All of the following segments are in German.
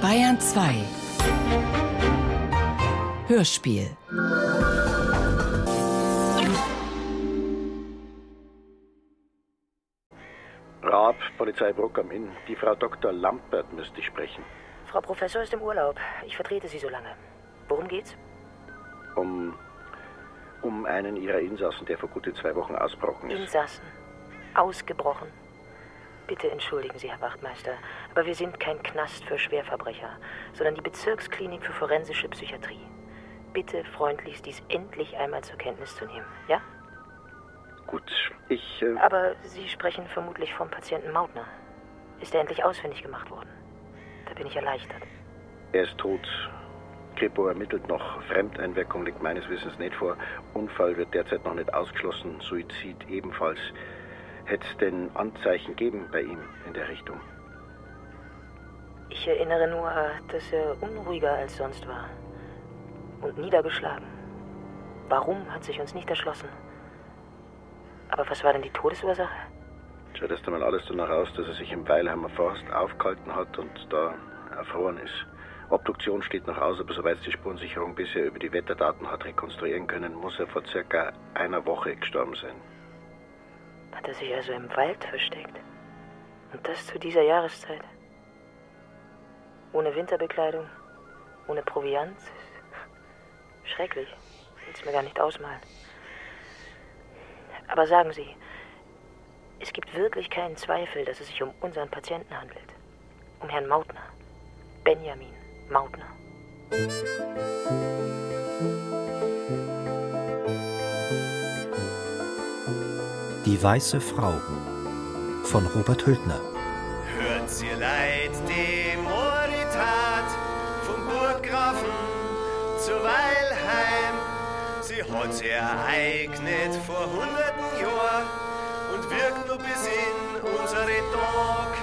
Bayern 2 Hörspiel Raab, Polizei Bruck am Inn. Die Frau Dr. Lampert müsste ich sprechen. Frau Professor ist im Urlaub. Ich vertrete Sie so lange. Worum geht's? Um, um einen ihrer Insassen, der vor gute zwei Wochen ausgebrochen ist. Insassen. Ausgebrochen. Bitte entschuldigen Sie, Herr Wachtmeister, aber wir sind kein Knast für Schwerverbrecher, sondern die Bezirksklinik für forensische Psychiatrie. Bitte freundlichst dies endlich einmal zur Kenntnis zu nehmen, ja? Gut, ich. Äh, Aber Sie sprechen vermutlich vom Patienten Mautner. Ist er endlich ausfindig gemacht worden? Da bin ich erleichtert. er ist tot. Kripo ermittelt noch. Fremdeinwirkung liegt meines Wissens nicht vor. Unfall wird derzeit noch nicht ausgeschlossen. Suizid ebenfalls. Hätte es denn Anzeichen geben bei ihm in der Richtung? Ich erinnere nur, dass er unruhiger als sonst war. Und niedergeschlagen. Warum hat sich uns nicht erschlossen? Aber was war denn die Todesursache? Schaut erst einmal alles danach aus, dass er sich im Weilheimer Forst aufgehalten hat und da erfroren ist. Obduktion steht noch aus, aber soweit die Spurensicherung bisher über die Wetterdaten hat rekonstruieren können, muss er vor circa einer Woche gestorben sein. Hat er sich also im Wald versteckt? Und das zu dieser Jahreszeit? Ohne Winterbekleidung? Ohne Proviant? Schrecklich. Ich will es mir gar nicht ausmalen. Aber sagen Sie, es gibt wirklich keinen Zweifel, dass es sich um unseren Patienten handelt. Um Herrn Mautner. Benjamin Mautner. Die weiße Frau von Robert Hültner. Hört ihr leid die Moritat vom Burggrafen zu Weilheim. Sie hat sich ereignet vor hunderten Jahren und wirkt nur bis in unsere Tag.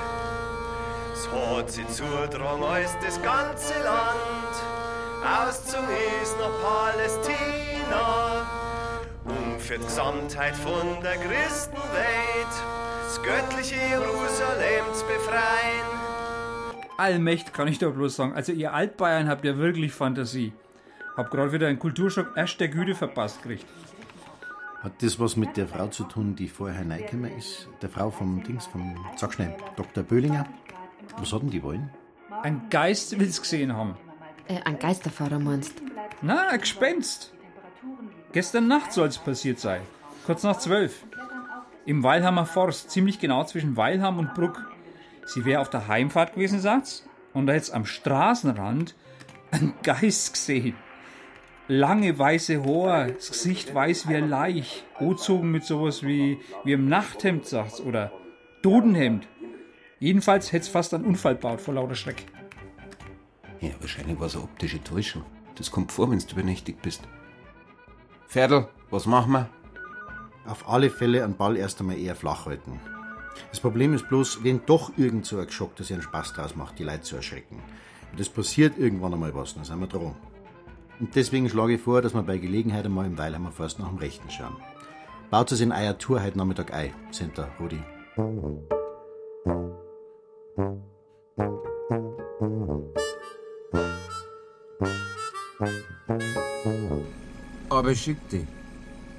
Es hat sie zudrang als das ganze Land, auszogen ist nach Palästina, für die Gesamtheit von der Christenwelt das göttliche Jerusalem zu befreien. Allmächt kann ich doch bloß sagen. Also ihr Altbayern habt ja wirklich Fantasie. Hab gerade wieder einen Kulturschock erster Güte verpasst gekriegt. Hat das was mit der Frau zu tun, die vorher reingekommen ist? Der Frau vom Dings, vom, sag schnell, Dr. Böhlinger? Was hatten die wollen? Ein Geist will's gesehen haben. Äh, ein Geisterfahrer meinst Na, ein Gespenst. Gestern Nacht soll's passiert sein. Kurz nach zwölf. Im Weilhammer Forst, ziemlich genau zwischen Weilham und Bruck. Sie wäre auf der Heimfahrt gewesen, sagt's. Und da hätt's am Straßenrand einen Geist gesehen. Lange weiße Haare, das Gesicht weiß wie ein Laich, angezogen mit sowas wie, wie im Nachthemd, sagt's, oder Dodenhemd. Jedenfalls hätt's fast einen Unfall baut vor lauter Schreck. Ja, wahrscheinlich war es eine optische Täuschung. Das kommt vor, wenn du übernächtig bist. Pferdl, was machen wir? Auf alle Fälle einen Ball erst einmal eher flach halten. Das Problem ist bloß, wenn doch irgend so ein Geschock, dass ihr einen Spaß draus macht, die Leute zu erschrecken. Und es passiert irgendwann einmal was, dann sind wir dran. Und deswegen schlage ich vor, dass wir bei Gelegenheit einmal im Weilheimer Forst nach dem Rechten schauen. Baut es in euer Tour heute Nachmittag ein, Center, Rudi. Aber schick die.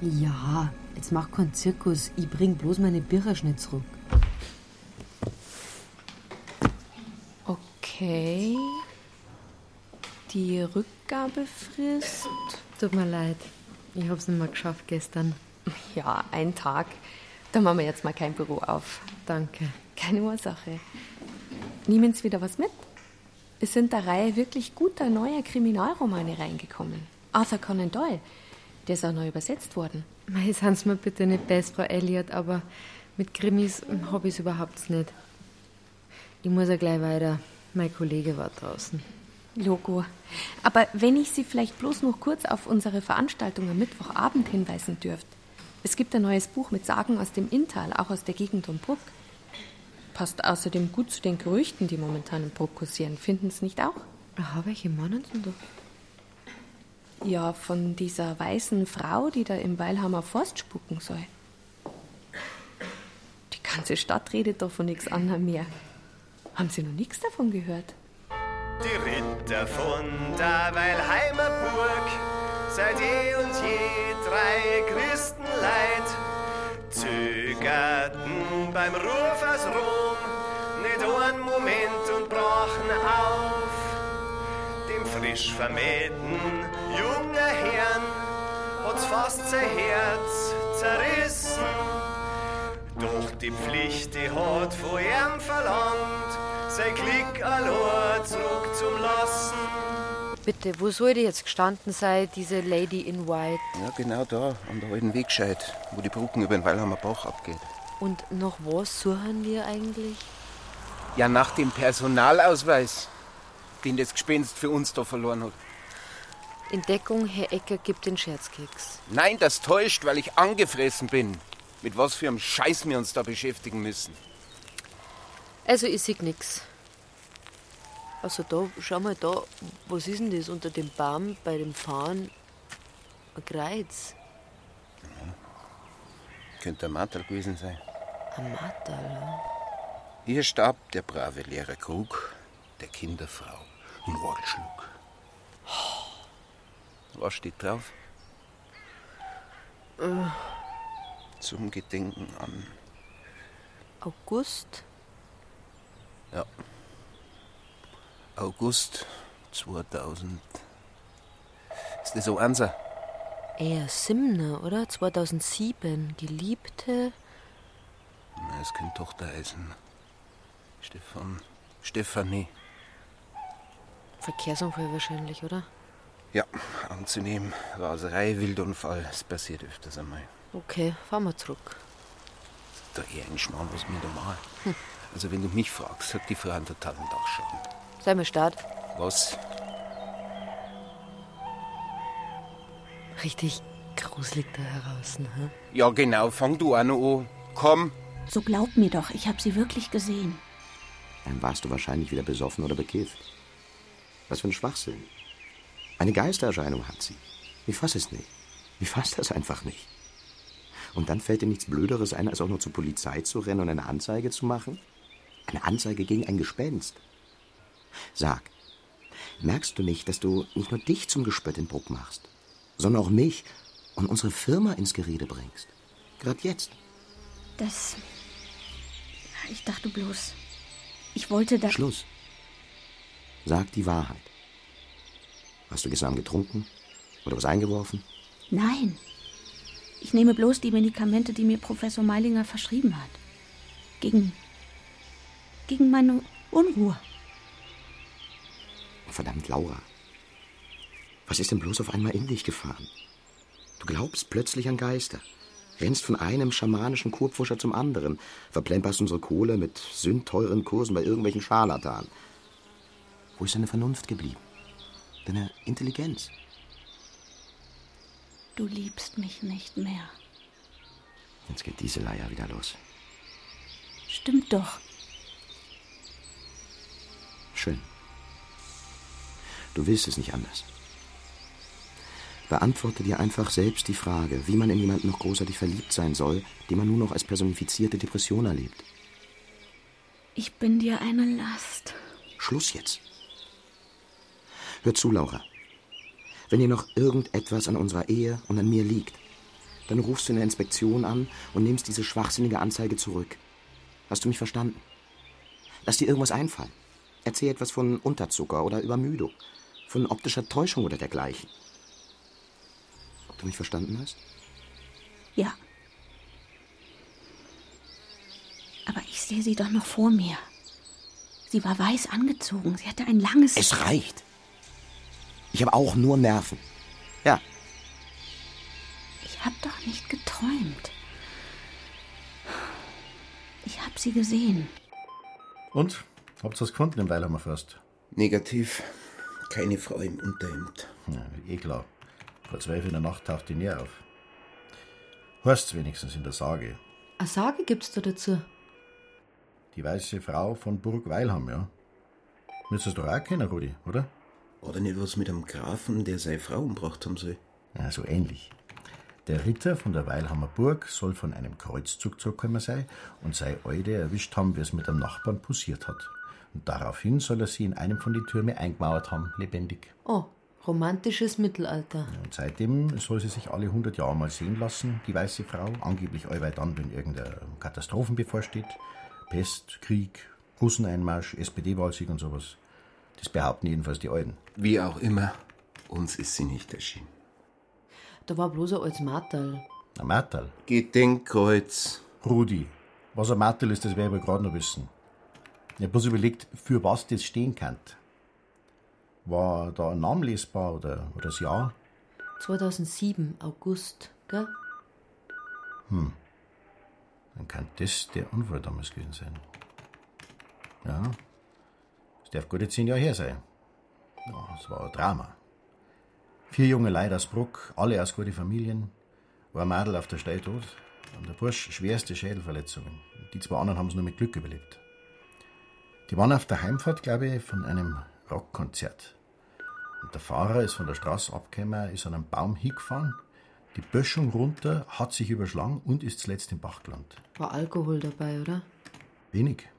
Ja, jetzt mach keinen Zirkus. Ich bring bloß meine Birre schnell zurück. Okay. Die Rückgabefrist. Tut mir leid. Ich hab's nicht mehr geschafft gestern. Ja, ein Tag. Da machen wir jetzt mal kein Büro auf. Danke. Keine Ursache. Nehmen Sie wieder was mit? Es sind der Reihe wirklich guter neuer Kriminalromane reingekommen. Arthur Conan Doyle. Der ist auch neu übersetzt worden. Mei, sind's mir bitte nicht best, Frau Elliot, aber mit Krimis hab ich's überhaupt nicht. Ich muss ja gleich weiter. Mein Kollege war draußen. Logo. Aber wenn ich Sie vielleicht bloß noch kurz auf unsere Veranstaltung am Mittwochabend hinweisen dürft. Es gibt ein neues Buch mit Sagen aus dem Inntal, auch aus der Gegend um Bruck. Passt außerdem gut zu den Gerüchten, die momentan in Bruck kursieren. Finden Sie nicht auch? Aha, welche meinen Sie da? Ja, von dieser weißen Frau, die da im Weilhammer Forst spucken soll. Die ganze Stadt redet doch von nichts anderem mehr. Haben Sie noch nichts davon gehört? Die Ritter von der Weilheimer Burg, seit eh und je drei Christenleid, zögerten beim Ruf aus Rom nicht einen Moment und brachen auf. Frisch vermählten jungen Herrn hat's fast sein Herz zerrissen. Doch die Pflicht, die hat von ihm verlangt, sein Glück allein zurück zum Lassen. Bitte, wo soll die jetzt gestanden sein, diese Lady in White? Ja, genau da, an der alten Wegscheid, wo die Brücken über den Weilhammer Bach abgeht. Und nach was suchen wir eigentlich? Ja, nach dem Personalausweis, den das Gespenst für uns da verloren hat. In Deckung, Herr Ecker gibt den Scherzkeks. Nein, das täuscht, weil ich angefressen bin. Mit was für einem Scheiß wir uns da beschäftigen müssen. Also ich sehe nix. Also da, schau mal da, was ist denn das unter dem Baum bei dem Fahren? Ein Kreuz. Könnte ein Mattel gewesen sein. Ein Matterl, ja. Hier starb der brave Lehrer Krug, der Kinderfrau, in Orgelschluck. Was steht drauf? Äh, Zum Gedenken an. August? Ja. August 2000. Ist das so unser? Eher Simner, oder? 2007. Geliebte. Na, es könnte Tochter heißen. Stefan. Stefanie. Verkehrsunfall wahrscheinlich, oder? Ja, anzunehmen. Raserei, Wildunfall. Es passiert öfters einmal. Okay, fahren wir zurück. Da eher ein Schmarrn, was mir da mal. Hm. Also, wenn du mich fragst, hat die Frau einen totalen Dachschaden. Sei mir Start. Was? Richtig gruselig da draußen, hä? Ja, genau. Fang du an an. Komm. So glaub mir doch, ich habe sie wirklich gesehen. Dann warst du wahrscheinlich wieder besoffen oder bekifft. Was für ein Schwachsinn. Eine Geistererscheinung hat sie. Ich fass es nicht. Ich fass das einfach nicht. Und dann fällt dir nichts Blöderes ein, als auch nur zur Polizei zu rennen und eine Anzeige zu machen? Eine Anzeige gegen ein Gespenst. Sag, merkst du nicht, dass du nicht nur dich zum Gespött in Bruck machst, sondern auch mich und unsere Firma ins Gerede bringst? Gerade jetzt. Das. Ich dachte bloß. Ich wollte da. Schluss. Sag die Wahrheit. Hast du gestern Abend getrunken? Oder was eingeworfen? Nein. Ich nehme bloß die Medikamente, die mir Professor Meilinger verschrieben hat. Gegen. gegen meine Unruhe. Verdammt, Laura. Was ist denn bloß auf einmal in dich gefahren? Du glaubst plötzlich an Geister. Rennst von einem schamanischen Kurpfuscher zum anderen, verplemperst unsere Kohle mit sündteuren Kursen bei irgendwelchen Scharlatanen. Wo ist deine Vernunft geblieben? Deine Intelligenz? Du liebst mich nicht mehr. Jetzt geht diese Leier wieder los. Stimmt doch. Schön. Du willst es nicht anders. Beantworte dir einfach selbst die Frage, wie man in jemanden noch großartig verliebt sein soll, den man nur noch als personifizierte Depression erlebt. Ich bin dir eine Last. Schluss jetzt. Hör zu, Laura. Wenn dir noch irgendetwas an unserer Ehe und an mir liegt, dann rufst du in der Inspektion an und nimmst diese schwachsinnige Anzeige zurück. Hast du mich verstanden? Lass dir irgendwas einfallen. Erzähl etwas von Unterzucker oder Übermüdung, von optischer Täuschung oder dergleichen. Ob du mich verstanden hast? Ja. Aber ich sehe sie doch noch vor mir. Sie war weiß angezogen. Sie hatte ein langes. Es reicht. Ich habe auch nur Nerven. Ja. Ich habe doch nicht geträumt. Ich habe sie gesehen. Und? Habt ihr was gefunden im Weilhammer Forst? Negativ. Keine Frau im Unterhemd. Ja, eh klar. Vor zwölf in der Nacht taucht die nie auf. Heißt's wenigstens in der Sage. Eine Sage gibt's da dazu? Die weiße Frau von Burg Weilham, ja. Müsstest du doch auch kennen, Rudi, oder? Oder nicht was mit einem Grafen, der seine Frau umgebracht haben soll? Ja, so ähnlich. Der Ritter von der Weilhammer Burg soll von einem Kreuzzug zurückgekommen sein und sei Eude erwischt haben, wie es mit einem Nachbarn pussiert hat. Und daraufhin soll er sie in einem von den Türmen eingemauert haben, lebendig. Oh, romantisches Mittelalter. Und seitdem soll sie sich alle 100 Jahre mal sehen lassen, die weiße Frau. Angeblich allweil dann, wenn irgendeine Katastrophen bevorsteht. Pest, Krieg, Russeneinmarsch, SPD-Wahlsieg und sowas. Das behaupten jedenfalls die Alten. Wie auch immer, uns ist sie nicht erschienen. Da war bloß ein altes Martal. Ein Martal? Gedenkkreuz. Rudi, was ein Martal ist, das werde ich gerade noch wissen. Ich habe bloß überlegt, für was das stehen kann. War da ein Name lesbar oder, oder das Jahr? 2007, August, gell? Hm. Dann kann das der Unfall damals gewesen sein. Ja. Darf gute zehn Jahre her sein. Ja, es war ein Drama. Vier junge Leute aus Bruck, alle aus guten Familien. War ein Mädel auf der Stelle tot. Und der Bursch schwerste Schädelverletzungen. Die zwei anderen haben es nur mit Glück überlebt. Die waren auf der Heimfahrt, glaube ich, von einem Rockkonzert. Und der Fahrer ist von der Straße abgekommen, ist an einem Baum hingefahren, die Böschung runter, hat sich überschlagen und ist zuletzt im Bach gelandet. War Alkohol dabei, oder? Wenig.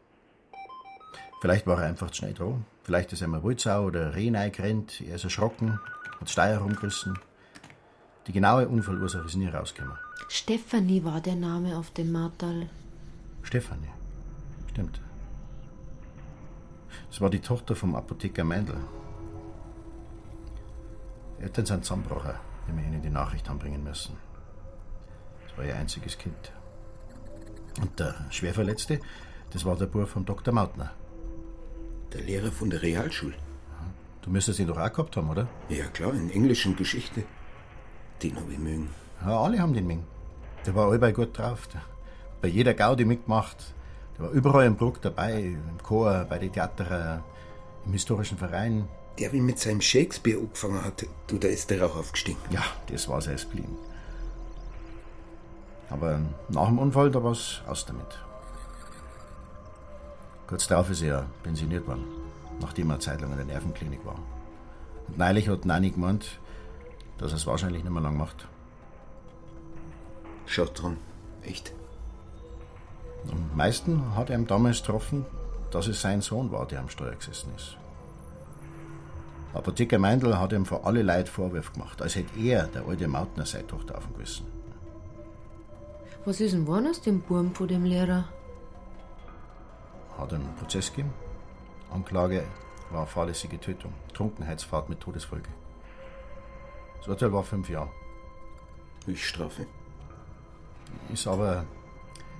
Vielleicht war er einfach zu schnell dran. Vielleicht ist einmal Wildsau oder Reh reingerannt, er ist erschrocken, hat Steier rumgerissen. Die genaue Unfallursache ist nie rausgekommen. Stefanie war der Name auf dem Martal. Stefanie. Stimmt. Das war die Tochter vom Apotheker Meindl. Die Eltern sind zusammengebrochen, wie wir ihnen die Nachricht haben bringen müssen. Das war ihr einziges Kind. Und der Schwerverletzte, das war der Bub vom Dr. Mautner. Der Lehrer von der Realschule. Du müsstest ihn doch auch gehabt haben, oder? Ja, klar, in englischen Geschichte. Den habe ich mögen. Ja, alle haben den mögen. Der war allbei gut drauf. Der, bei jeder Gaudi mitgemacht. Der war überall im Bruck dabei, im Chor, bei den Theatern, im historischen Verein. Der, wie mit seinem Shakespeare angefangen hat, du, da ist der auch aufgestiegen. Ja, das war sein Spleen. Aber nach dem Unfall, da war es aus damit. Kurz darauf ist er pensioniert worden, nachdem er eine Zeit lang in der Nervenklinik war. Und neulich hat Nani gemeint, dass er es wahrscheinlich nicht mehr lang macht. Schaut dran, echt. Am meisten hat er ihm damals getroffen, dass es sein Sohn war, der am Steuer gesessen ist. Apotheker Meindl hat ihm vor alle Leute Vorwürfe gemacht, als hätte er, der alte Mautner, seine Tochter auf dem Gewissen. Was ist denn geworden aus dem Burm von dem Lehrer? Hat einen Prozess gegeben. Anklage war fahrlässige Tötung, Trunkenheitsfahrt mit Todesfolge. Das Urteil war fünf Jahre. Höchststrafe. Ist aber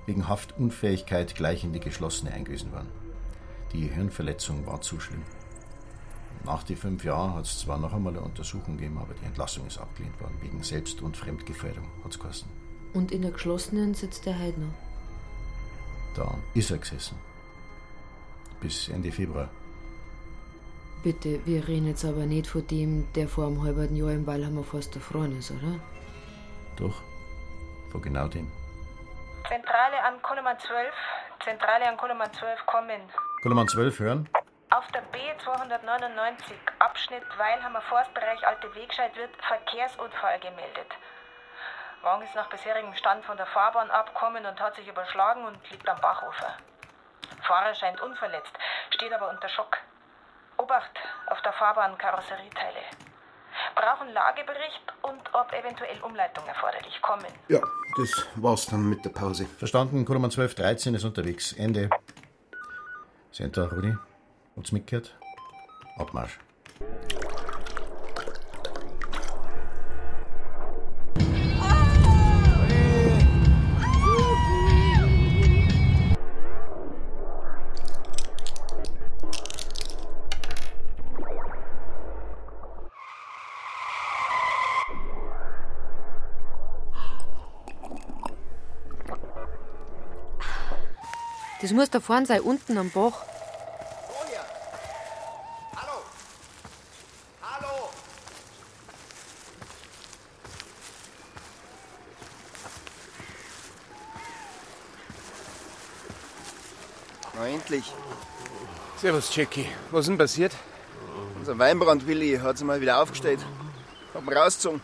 wegen Haftunfähigkeit gleich in die geschlossene eingewiesen worden. Die Hirnverletzung war zu schlimm. Nach den fünf Jahren hat es zwar noch einmal eine Untersuchung gegeben, aber die Entlassung ist abgelehnt worden, wegen Selbst- und Fremdgefährdung, hat es geheißen. Und in der geschlossenen sitzt der noch. Da ist er gesessen. Bis Ende Februar. Bitte, wir reden jetzt aber nicht von dem, der vor einem halben Jahr im Weilhammer Forst erfroren ist, oder? Doch, von genau dem. Zentrale an Kolemann 12. Zentrale an Kolemann 12 kommen. Koloman 12 hören? Auf der B299, Abschnitt Weilhammer Forstbereich Alte Wegscheid, wird Verkehrsunfall gemeldet. Wagen ist nach bisherigem Stand von der Fahrbahn abgekommen und hat sich überschlagen und liegt am Bachufer. Fahrer scheint unverletzt, steht aber unter Schock. Obacht auf der Fahrbahn Karosserieteile. Brauchen Lagebericht und ob eventuell Umleitung erforderlich kommen. Ja, das war's dann mit der Pause. Verstanden, Koloman 12, 13 ist unterwegs. Ende. Da, Rudi? Hat's mitgehört? Abmarsch. Das muss da vorne sein, unten am Bach. Na endlich. Servus, Jackie. Was ist denn passiert? Unser Weinbrand-Willi hat sich mal wieder aufgestellt. Hab ihn rausgezogen.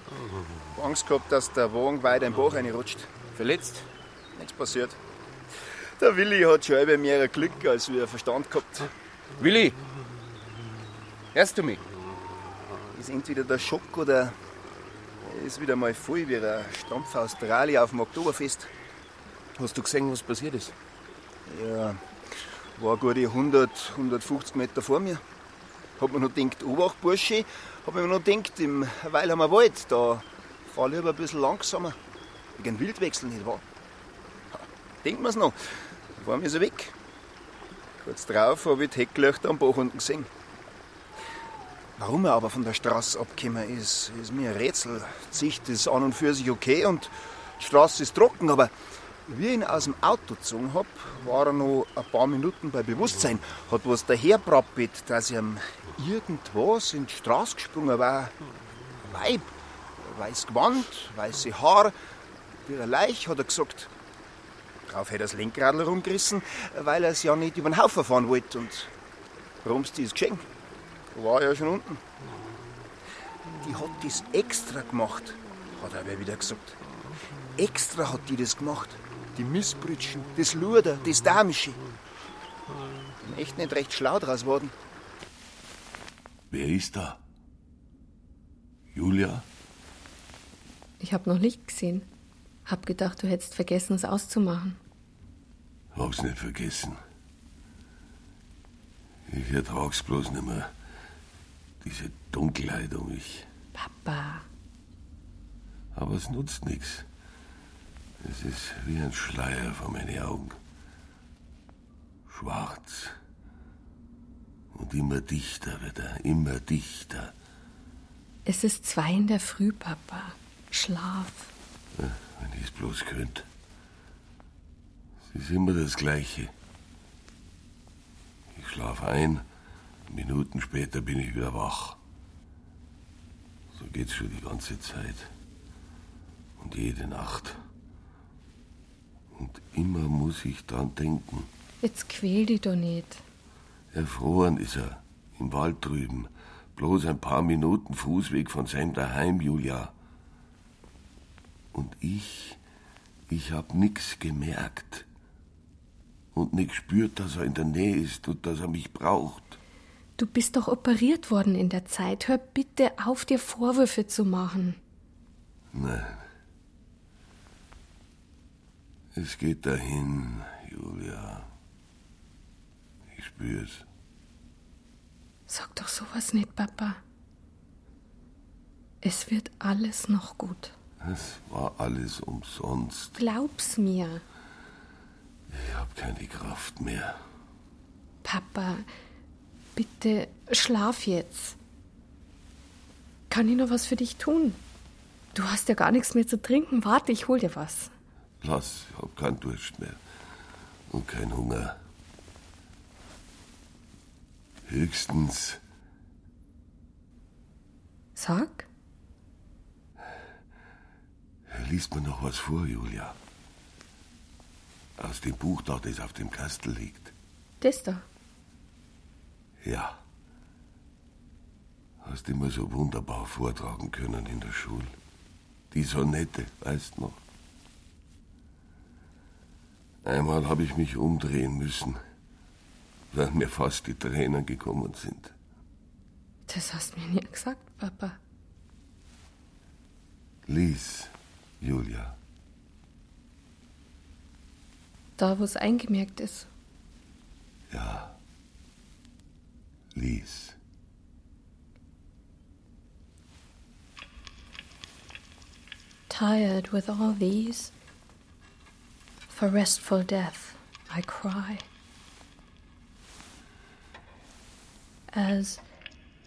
Hab Angst gehabt, dass der Wagen weiter den Bach reinrutscht. Verletzt? Nichts passiert. Der Willi hat schon über mehr Glück als wir Verstand gehabt. Willi! Hörst du mich? Ist entweder der Schock oder ist wieder mal voll wie ein Stampf Australien auf dem Oktoberfest. Hast du gesehen, was passiert ist? Ja, war gute 100, 150 Meter vor mir. Hab mir noch gedacht, Obacht, Bursche. Hab mir noch gedacht, im Weilheimer Wald, da fahr lieber ein bisschen langsamer. Wegen Wildwechsel, nicht wahr? Denkt man's noch. Dann war mir so weg. Kurz drauf habe ich die Hecklöcher am Bach unten gesehen. Warum er aber von der Straße abgekommen ist, ist mir ein Rätsel. Die Sicht ist an und für sich okay und die Straße ist trocken, aber wie ich ihn aus dem Auto gezogen hab, war er noch ein paar Minuten bei Bewusstsein, hat was daherbrappelt, dass ihm irgendwas in die Straße gesprungen war. Weib, weiß Gewand, weiße Haar, wie ein Leich, hat er gesagt. Darauf hat er das Lenkrad rumgerissen, weil er es ja nicht über den Haufen fahren wollte. Und rums ist geschehen. Da war er ja schon unten. Die hat das extra gemacht, hat er aber wieder gesagt. Extra hat die das gemacht. Die Missbrütschen, das Luder, das Damische. Bin echt nicht recht schlau draus worden. Wer ist da? Julia? Ich hab noch Licht gesehen. Hab gedacht, du hättest vergessen, es auszumachen. Hab's nicht vergessen. Ich ertrag's bloß nicht mehr. Diese Dunkelheit um mich. Papa. Aber es nutzt nichts. Es ist wie ein Schleier vor meine Augen. Schwarz. Und immer dichter wird er, immer dichter. Es ist zwei in der Früh, Papa. Schlaf. Wenn ich es bloß könnte. Es ist immer das Gleiche. Ich schlafe ein, Minuten später bin ich wieder wach. So geht's schon die ganze Zeit. Und jede Nacht. Und immer muss ich dran denken. Jetzt quäl dich doch nicht. Erfroren ist er, im Wald drüben. Bloß ein paar Minuten Fußweg von seinem Daheim, Julia. Und ich, ich hab nix gemerkt. Und nix spürt, dass er in der Nähe ist und dass er mich braucht. Du bist doch operiert worden in der Zeit. Hör bitte auf, dir Vorwürfe zu machen. Nein. Es geht dahin, Julia. Ich spür's. Sag doch sowas nicht, Papa. Es wird alles noch gut. Es war alles umsonst. Glaub's mir. Ich hab keine Kraft mehr. Papa, bitte schlaf jetzt. Kann ich noch was für dich tun? Du hast ja gar nichts mehr zu trinken. Warte, ich hol dir was. Lass, ich hab keinen Durst mehr. Und keinen Hunger. Höchstens. Sag. Liest mir noch was vor, Julia. Aus dem Buch dort, das auf dem Kastel liegt. Das da. Ja. Hast immer so wunderbar vortragen können in der Schule. Die Sonette, weißt noch? Einmal habe ich mich umdrehen müssen, weil mir fast die Tränen gekommen sind. Das hast du mir nie gesagt, Papa. Lies, Julia. Da, wo es eingemerkt ist. Ja. Lies. Tired with all these, for restful death I cry. As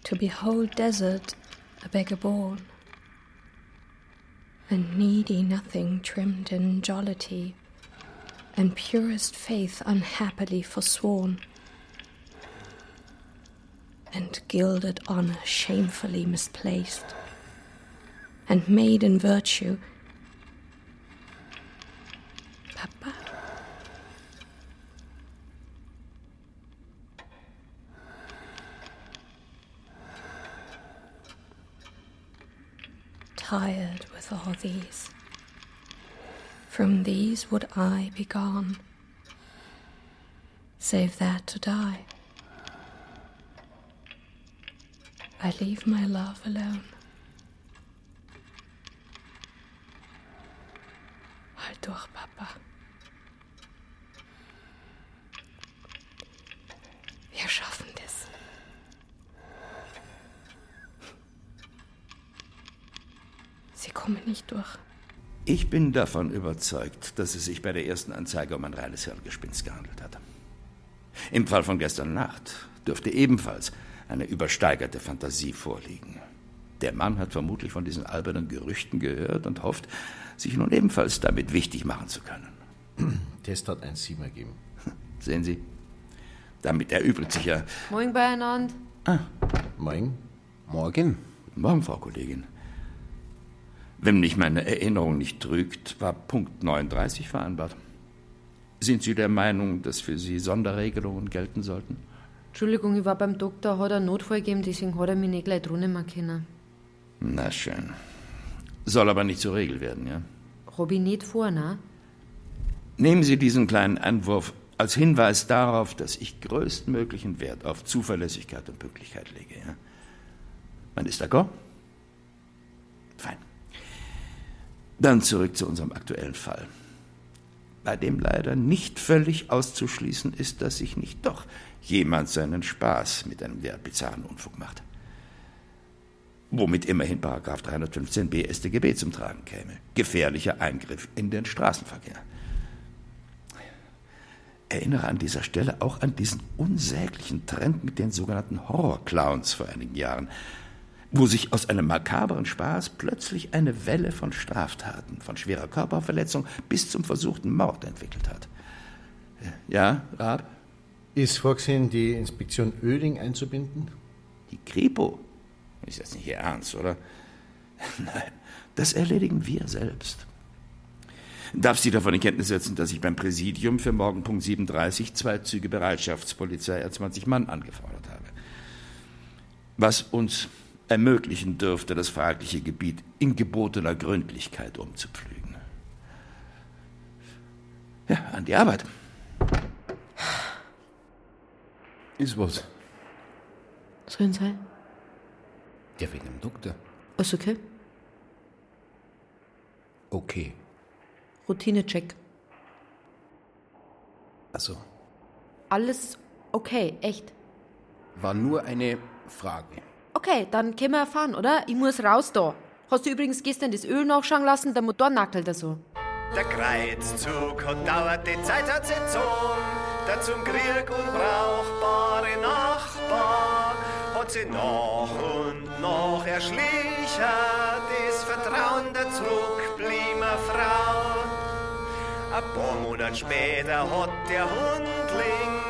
to behold desert a beggar born, and needy nothing trimmed in jollity, and purest faith unhappily forsworn, and gilded honor shamefully misplaced, and maiden virtue. tired with all these. From these would I be gone, save that to die. I leave my love alone. Halt durch, Papa. Sie kommen nicht durch. Ich bin davon überzeugt, dass es sich bei der ersten Anzeige um ein reines Hirngespinst gehandelt hat. Im Fall von gestern Nacht dürfte ebenfalls eine übersteigerte Fantasie vorliegen. Der Mann hat vermutlich von diesen albernen Gerüchten gehört und hofft, sich nun ebenfalls damit wichtig machen zu können. Test hat ein Siemer gegeben. Sehen Sie? Damit erübrigt sich ja. Morgen beieinander. Ah, morgen? Morgen. Guten Morgen, Frau Kollegin. Wenn mich meine Erinnerung nicht trügt, war Punkt 39 vereinbart. Sind Sie der Meinung, dass für Sie Sonderregelungen gelten sollten? Entschuldigung, ich war beim Doktor, hat einen Notfall gegeben, deswegen hat er mich nicht gleich drunter können. Na schön. Soll aber nicht zur Regel werden, ja? Hab ich nicht vor, ne? Nehmen Sie diesen kleinen Einwurf als Hinweis darauf, dass ich größtmöglichen Wert auf Zuverlässigkeit und Pünktlichkeit lege, ja? Man ist d'accord? Dann zurück zu unserem aktuellen Fall, bei dem leider nicht völlig auszuschließen ist, dass sich nicht doch jemand seinen Spaß mit einem derart bizarren Unfug macht. Womit immerhin Paragraph 315 BStGB zum Tragen käme. Gefährlicher Eingriff in den Straßenverkehr. Erinnere an dieser Stelle auch an diesen unsäglichen Trend mit den sogenannten Horrorclowns vor einigen Jahren, wo sich aus einem makabren Spaß plötzlich eine Welle von Straftaten, von schwerer Körperverletzung bis zum versuchten Mord entwickelt hat. Ja, Raab? Ist vorgesehen, die Inspektion Oeding einzubinden? Die Kripo? Ist das nicht Ihr Ernst, oder? Nein, das erledigen wir selbst. Darf Sie davon in Kenntnis setzen, dass ich beim Präsidium für morgen Punkt 37 zwei Züge Bereitschaftspolizei R20 Mann angefordert habe. Was uns ermöglichen dürfte, das fragliche Gebiet in gebotener Gründlichkeit umzupflügen. Ja, an die Arbeit. Ist was? Sollen sein? Ja, wegen dem Doktor. Ist okay. Okay. Routinecheck. Also, Alles okay, echt. war nur eine Frage. Okay, dann können wir fahren, oder? Ich muss raus da. Hast du übrigens gestern das Öl nachschauen lassen? Der Motor nackelt da so. Der Kreuzzug hat dauert, die Zeit hat sie gezogen. Der zum Krieg unbrauchbare Nachbar hat sie nach und nach erschlichen. Das Vertrauen der zurückbliebene Frau. Ein paar Monate später hat der Hundling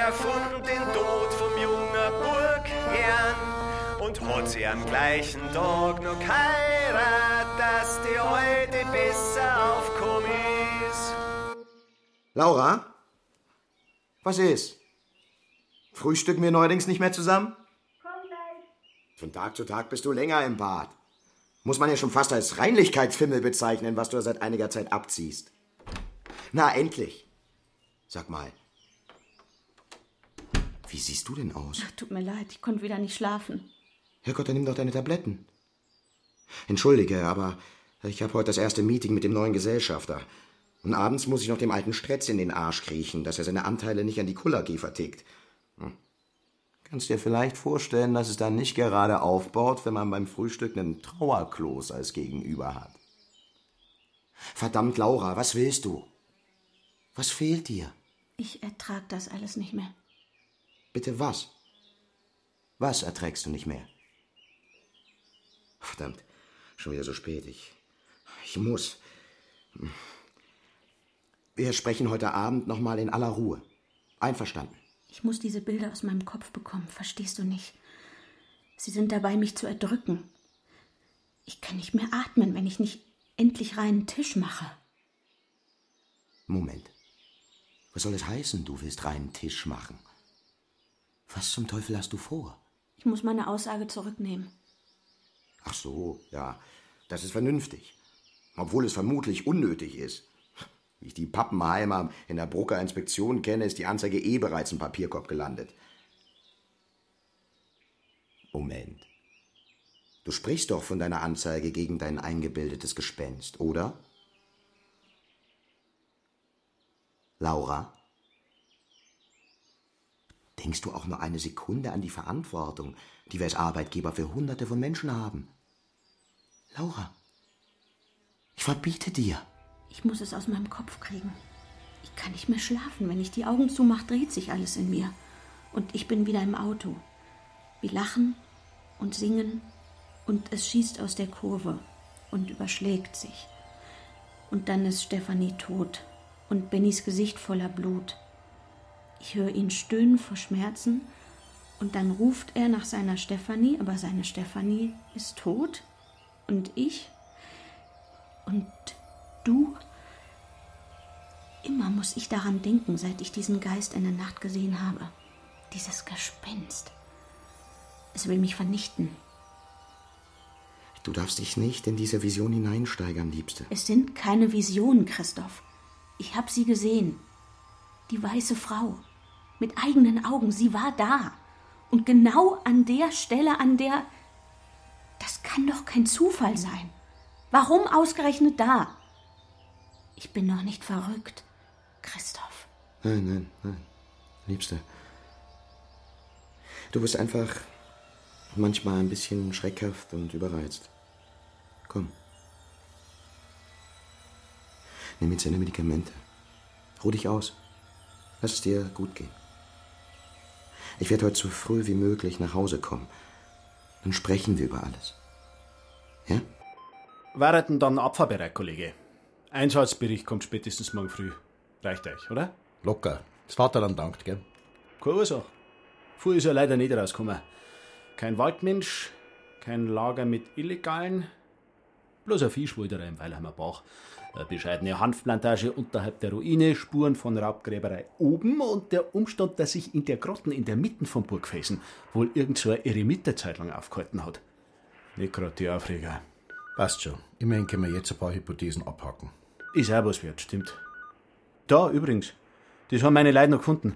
erfunden den Tod vom jungen Burgherrn und hat sie am gleichen Tag noch geheirat, dass die alte besser aufkommen ist. Laura? Was ist? Frühstücken wir neuerdings nicht mehr zusammen? Komm gleich. Von Tag zu Tag bist du länger im Bad. Muss man ja schon fast als Reinlichkeitsfimmel bezeichnen, was du seit einiger Zeit abziehst. Na, endlich. Sag mal. Wie siehst du denn aus? Ach, tut mir leid, ich konnte wieder nicht schlafen. Herrgott, dann nimm doch deine Tabletten. Entschuldige, aber ich habe heute das erste Meeting mit dem neuen Gesellschafter. Und abends muss ich noch dem alten Stretz in den Arsch kriechen, dass er seine Anteile nicht an die Kulla AG vertickt. Hm. Kannst dir vielleicht vorstellen, dass es dann nicht gerade aufbaut, wenn man beim Frühstück einen Trauerkloß als Gegenüber hat. Verdammt, Laura, was willst du? Was fehlt dir? Ich ertrag das alles nicht mehr. Bitte was? Was erträgst du nicht mehr? Verdammt, schon wieder so spät. Ich, ich muss. Wir sprechen heute Abend noch mal in aller Ruhe. Einverstanden. Ich muss diese Bilder aus meinem Kopf bekommen, verstehst du nicht? Sie sind dabei, mich zu erdrücken. Ich kann nicht mehr atmen, wenn ich nicht endlich reinen Tisch mache. Moment. Was soll es heißen, du willst reinen Tisch machen? Was zum Teufel hast du vor? Ich muss meine Aussage zurücknehmen. Ach so, ja, das ist vernünftig. Obwohl es vermutlich unnötig ist. Wie ich die Pappenheimer in der Brucker Inspektion kenne, ist die Anzeige eh bereits im Papierkorb gelandet. Moment. Du sprichst doch von deiner Anzeige gegen dein eingebildetes Gespenst, oder? Laura? Denkst du auch nur eine Sekunde an die Verantwortung, die wir als Arbeitgeber für Hunderte von Menschen haben? Laura, ich verbiete dir. Ich muss es aus meinem Kopf kriegen. Ich kann nicht mehr schlafen. Wenn ich die Augen zumache, dreht sich alles in mir. Und ich bin wieder im Auto. Wir lachen und singen und es schießt aus der Kurve und überschlägt sich. Und dann ist Stefanie tot und Bennys Gesicht voller Blut. Ich höre ihn stöhnen vor Schmerzen und dann ruft er nach seiner Stefanie, aber seine Stefanie ist tot und ich und du. Immer muss ich daran denken, seit ich diesen Geist in der Nacht gesehen habe. Dieses Gespenst. Es will mich vernichten. Du darfst dich nicht in diese Vision hineinsteigern, Liebste. Es sind keine Visionen, Christoph. Ich habe sie gesehen. Die weiße Frau. Mit eigenen Augen. Sie war da. Und genau an der Stelle, an der. Das kann doch kein Zufall sein. Warum ausgerechnet da? Ich bin noch nicht verrückt, Christoph. Nein, nein, nein. Liebste. Du bist einfach manchmal ein bisschen schreckhaft und überreizt. Komm. Nimm jetzt deine Medikamente. Ruh dich aus. Lass es dir gut gehen. Ich werde heute so früh wie möglich nach Hause kommen. Dann sprechen wir über alles. Ja? Warten dann abfahrbereit, Kollege. Einsatzbericht kommt spätestens morgen früh. Reicht euch, oder? Locker. Das Vaterland dankt, gell? Keine Ursache. Früh ist ja leider nicht rausgekommen. Kein Waldmensch, kein Lager mit Illegalen, bloß ein Viehschwulderer im Weilheimer Bach. Eine bescheidene Hanfplantage unterhalb der Ruine, Spuren von Raubgräberei oben und der Umstand, dass sich in der Grotten in der Mitte von Burgfelsen wohl irgend so eine Eremiterzeitung aufgehalten hat. Nicht gerade die Aufreger. Passt schon. Immerhin können wir jetzt ein paar Hypothesen abhaken. Ist auch was wert, stimmt. Da übrigens, das haben meine Leute noch gefunden.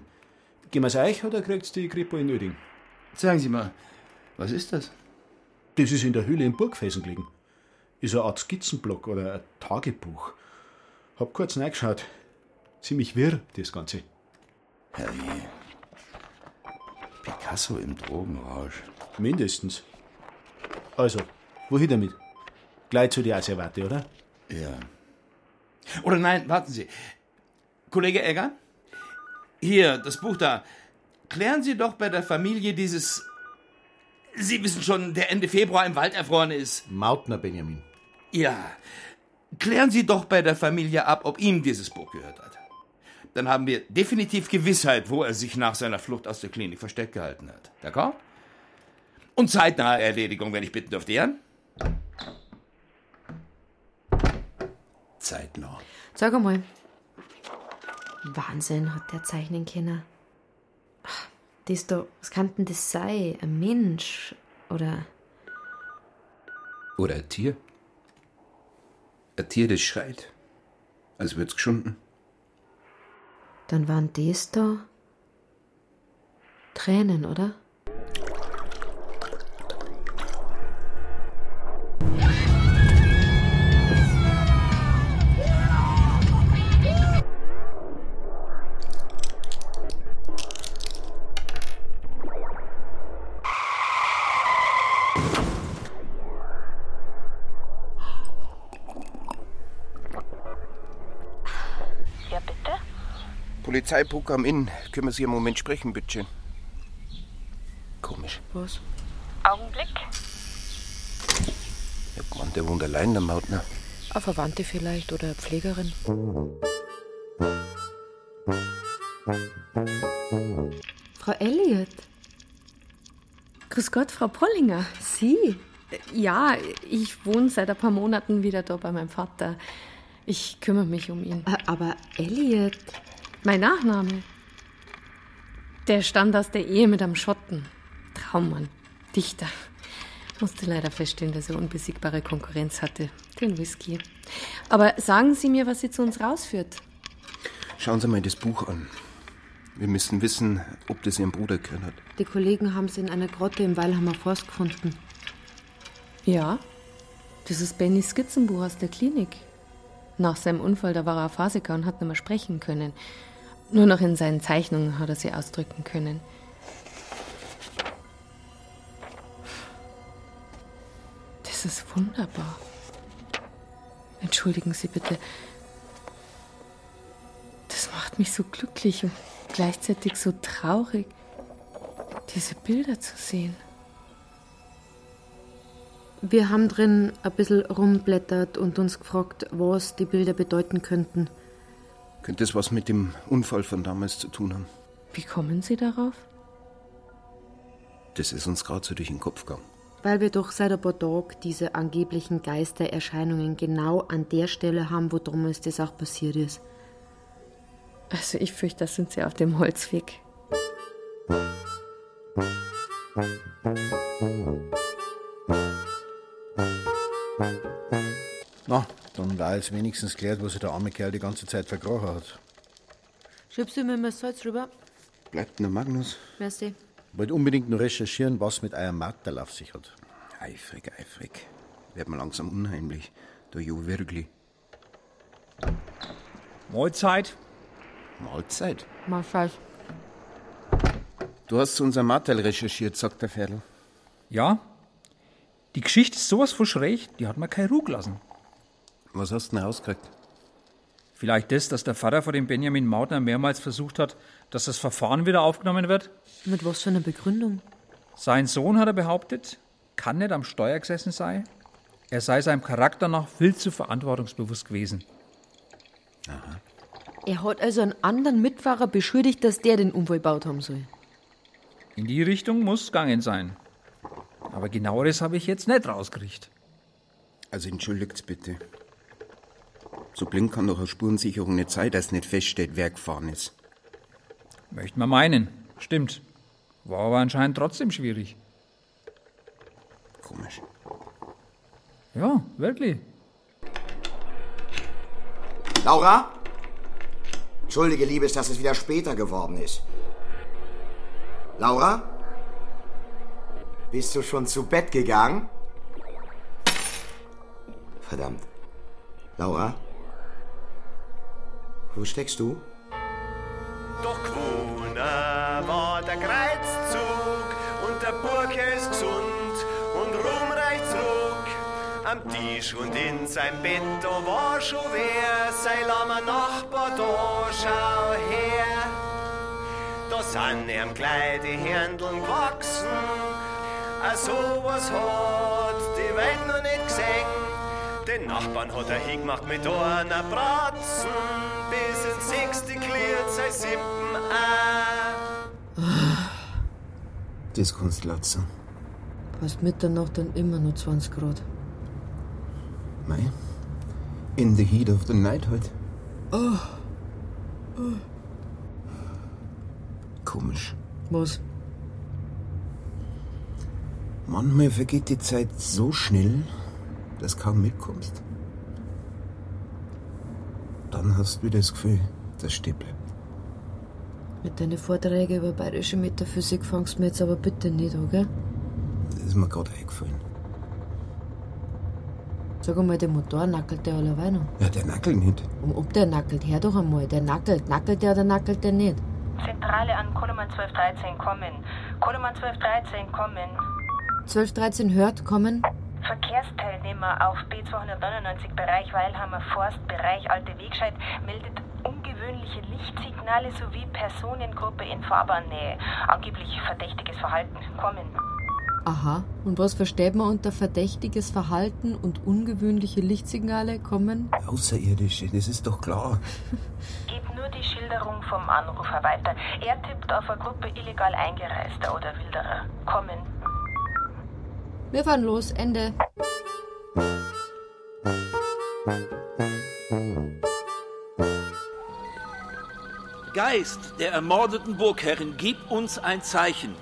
Gehen wir's euch oder kriegt's die Kripo in Öding? Sagen Sie mal, was ist das? Das ist in der Höhle im Burgfelsen gelegen. Ist eine Art Skizzenblock oder ein Tagebuch. Hab kurz reingeschaut. Ziemlich wirr, das Ganze. Herrje. Picasso im Drogenrausch. Mindestens. Also, wohin damit? Gleich zu der Asservate, oder? Ja. Oder nein, warten Sie. Kollege Egger? Hier, das Buch da. Klären Sie doch bei der Familie dieses. Sie wissen schon, der Ende Februar im Wald erfroren ist. Mautner Benjamin. Ja. Klären Sie doch bei der Familie ab, ob ihm dieses Buch gehört hat. Dann haben wir definitiv Gewissheit, wo er sich nach seiner Flucht aus der Klinik versteckt gehalten hat. D'accord? Und zeitnahe Erledigung, wenn ich bitten dürfte, ja? Zeitnah. Sag einmal. Wahnsinn, hat der zeichnen können. Das da, was kann denn das sein? Ein Mensch? Oder. Oder ein Tier. Ein Tier, das schreit. Als wird's geschunden. Dann waren das da. Tränen, oder? Polizeibuch am Inn. Können wir Sie einen Moment sprechen, bitte? Komisch. Was? Augenblick. Ja, Mann, der wohnt allein, der Mautner. Eine Verwandte vielleicht oder eine Pflegerin. Frau Elliot. Grüß Gott, Frau Pollinger. Sie? Ja, ich wohne seit ein paar Monaten wieder da bei meinem Vater. Ich kümmere mich um ihn. Aber Elliot? Mein Nachname. Der stammt aus der Ehe mit einem Schotten. Traummann. Dichter. Musste leider feststellen, dass er unbesiegbare Konkurrenz hatte. Den Whisky. Aber sagen Sie mir, was Sie zu uns rausführt. Schauen Sie mal das Buch an. Wir müssen wissen, ob das Ihrem Bruder gehört hat. Die Kollegen haben sie in einer Grotte im Weilhammer Forst gefunden. Ja, das ist Bennys Skizzenbuch aus der Klinik. Nach seinem Unfall, da war er Phasiker und hat nicht mehr sprechen können. Nur noch in seinen Zeichnungen hat er sie ausdrücken können. Das ist wunderbar. Entschuldigen Sie bitte. Das macht mich so glücklich und gleichzeitig so traurig, diese Bilder zu sehen. Wir haben drin ein bisschen rumblättert und uns gefragt, was die Bilder bedeuten könnten. Könnte das was mit dem Unfall von damals zu tun haben? Wie kommen Sie darauf? Das ist uns gerade so durch den Kopf gegangen. Weil wir doch seit ein paar Tagen diese angeblichen Geistererscheinungen genau an der Stelle haben, wo damals das auch passiert ist. Also ich fürchte, da sind Sie auf dem Holzweg. Na, dann war jetzt wenigstens klärt, was sich der arme Kerl die ganze Zeit verkrochen hat. Schiebst du mir mal Salz rüber? Bleibt nur Magnus. Merci. Wollt unbedingt nur recherchieren, was mit eurem Martel auf sich hat. Eifrig, eifrig. Wird mir langsam unheimlich. Der Jo wirklich. Mahlzeit. Mahlzeit. Mahlzeit. Du hast zu unserem Martel recherchiert, sagt der Ferdl. Ja. Die Geschichte ist sowas von schräg, die hat mir keine Ruhe gelassen. Was hast du denn rausgekriegt? Vielleicht das, dass der Vater von dem Benjamin Mautner mehrmals versucht hat, dass das Verfahren wieder aufgenommen wird? Mit was für einer Begründung? Sein Sohn, hat er behauptet, kann nicht am Steuer gesessen sein. Er sei seinem Charakter nach viel zu verantwortungsbewusst gewesen. Aha. Er hat also einen anderen Mitfahrer beschuldigt, dass der den Unfall gebaut haben soll. In die Richtung muss gegangen sein. Aber genaueres habe ich jetzt nicht rausgekriegt. Also entschuldigt bitte. So blind kann doch eine Spurensicherung nicht sein, dass nicht feststeht, wer gefahren ist. Möchte man meinen. Stimmt. War aber anscheinend trotzdem schwierig. Komisch. Ja, wirklich. Laura? Entschuldige, Liebes, dass es wieder später geworden ist. Laura? Bist du schon zu Bett gegangen? Verdammt. Laura? Wo steckst du? Doch gewohner war der Kreuzzug und der Burke ist gesund und ruhmreich zurück. Am Tisch und in sein Bett, da war schon wer, sein lahmer Nachbar da, schau her. Da sind ihm gleich die Händeln gewachsen, a sowas hat die Welt noch nicht gesehen. Den Nachbarn hat er hingemacht mit einer Bratzen, bis ins sechste gliert sein siebten auch. Das kannst du lassen. Fast Mitternacht dann immer nur 20 Grad. Mei. In the heat of the night halt. Oh. oh. Komisch. Was? Manchmal vergeht die Zeit so schnell, dass du kaum mitkommst. Dann hast du wieder das Gefühl, dass stehen bleibt. Mit deinen Vorträgen über bayerische Metaphysik fangst du mir jetzt aber bitte nicht an, gell? Das ist mir gerade eingefallen. Sag einmal, der Motor nackelt der alleweil noch. Ja, der nackelt nicht. Und ob der nackelt, hör doch einmal, der nackelt. Nackelt der oder nackelt der nicht? Zentrale an Koloman 1213 kommen. Koloman 1213 kommen. 1213 hört, kommen. Verkehrsteilnehmer auf B299 Bereich Weilhammer Forst, Bereich Alte Wegscheid meldet ungewöhnliche Lichtsignale sowie Personengruppe in Fahrbahnnähe. Angeblich verdächtiges Verhalten. Kommen. Aha. Und was versteht man unter verdächtiges Verhalten und ungewöhnliche Lichtsignale kommen? Außerirdische, das ist doch klar. Gebt nur die Schilderung vom Anrufer weiter. Er tippt auf eine Gruppe illegal Eingereister oder Wilderer. Kommen. Wir fahren los, Ende. Geist der ermordeten Burgherrin, gib uns ein Zeichen.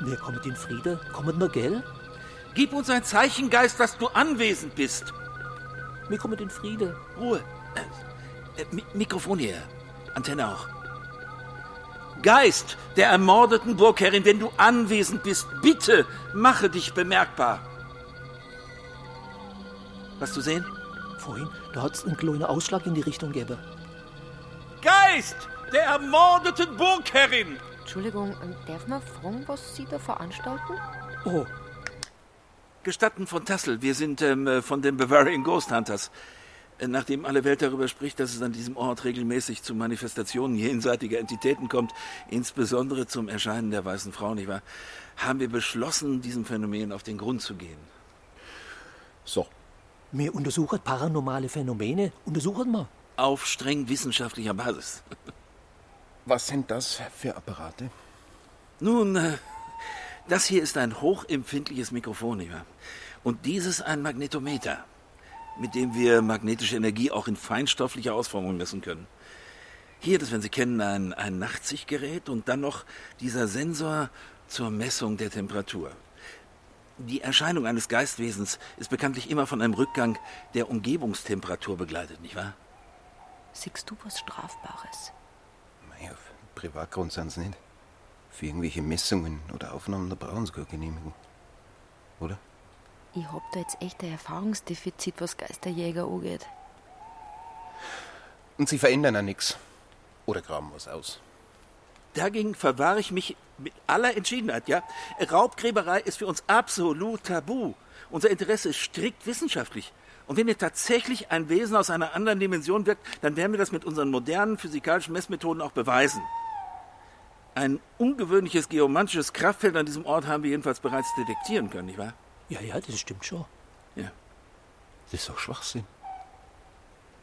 Wir kommen in Friede, kommen nur, gell? Gib uns ein Zeichen, Geist, dass du anwesend bist. Wir kommen in Friede. Ruhe. Äh, Mi Mikrofon hier. Antenne auch. Geist der ermordeten Burgherrin, wenn du anwesend bist, bitte mache dich bemerkbar. Was zu sehen? Vorhin, da hat's einen kleinen Ausschlag in die Richtung gegeben. Geist der ermordeten Burgherrin! Entschuldigung, ähm, darf man fragen, was Sie da veranstalten? Oh. Gestatten von Tassel, wir sind ähm, äh, von den Bavarian Ghost Hunters. Nachdem alle Welt darüber spricht, dass es an diesem Ort regelmäßig zu Manifestationen jenseitiger Entitäten kommt, insbesondere zum Erscheinen der weißen Frau, nicht wahr, haben wir beschlossen, diesem Phänomen auf den Grund zu gehen. So. Wir untersuchen paranormale Phänomene. Untersuchen wir. Auf streng wissenschaftlicher Basis. Was sind das für Apparate? Nun, äh, das hier ist ein hochempfindliches Mikrofon, nicht wahr? Und dieses ein Magnetometer, mit dem wir magnetische Energie auch in feinstofflicher Ausformung messen können. Hier, das werden Sie kennen, ein, ein Nachtsichtgerät und dann noch dieser Sensor zur Messung der Temperatur. Die Erscheinung eines Geistwesens ist bekanntlich immer von einem Rückgang der Umgebungstemperatur begleitet, nicht wahr? Siehst du was Strafbares? Auf Privatgrund sind nicht. Für irgendwelche Messungen oder Aufnahmen, da brauchen sie keine Genehmigung. Oder? Ich hab da jetzt echt ein Erfahrungsdefizit, was Geisterjäger angeht. Und sie verändern ja nichts. Oder graben was aus. Dagegen verwahre ich mich mit aller Entschiedenheit, ja? Raubgräberei ist für uns absolut tabu. Unser Interesse ist strikt wissenschaftlich. Und wenn hier tatsächlich ein Wesen aus einer anderen Dimension wirkt, dann werden wir das mit unseren modernen physikalischen Messmethoden auch beweisen. Ein ungewöhnliches geomantisches Kraftfeld an diesem Ort haben wir jedenfalls bereits detektieren können, nicht wahr? Ja, ja, das stimmt schon. Ja. Das ist doch Schwachsinn.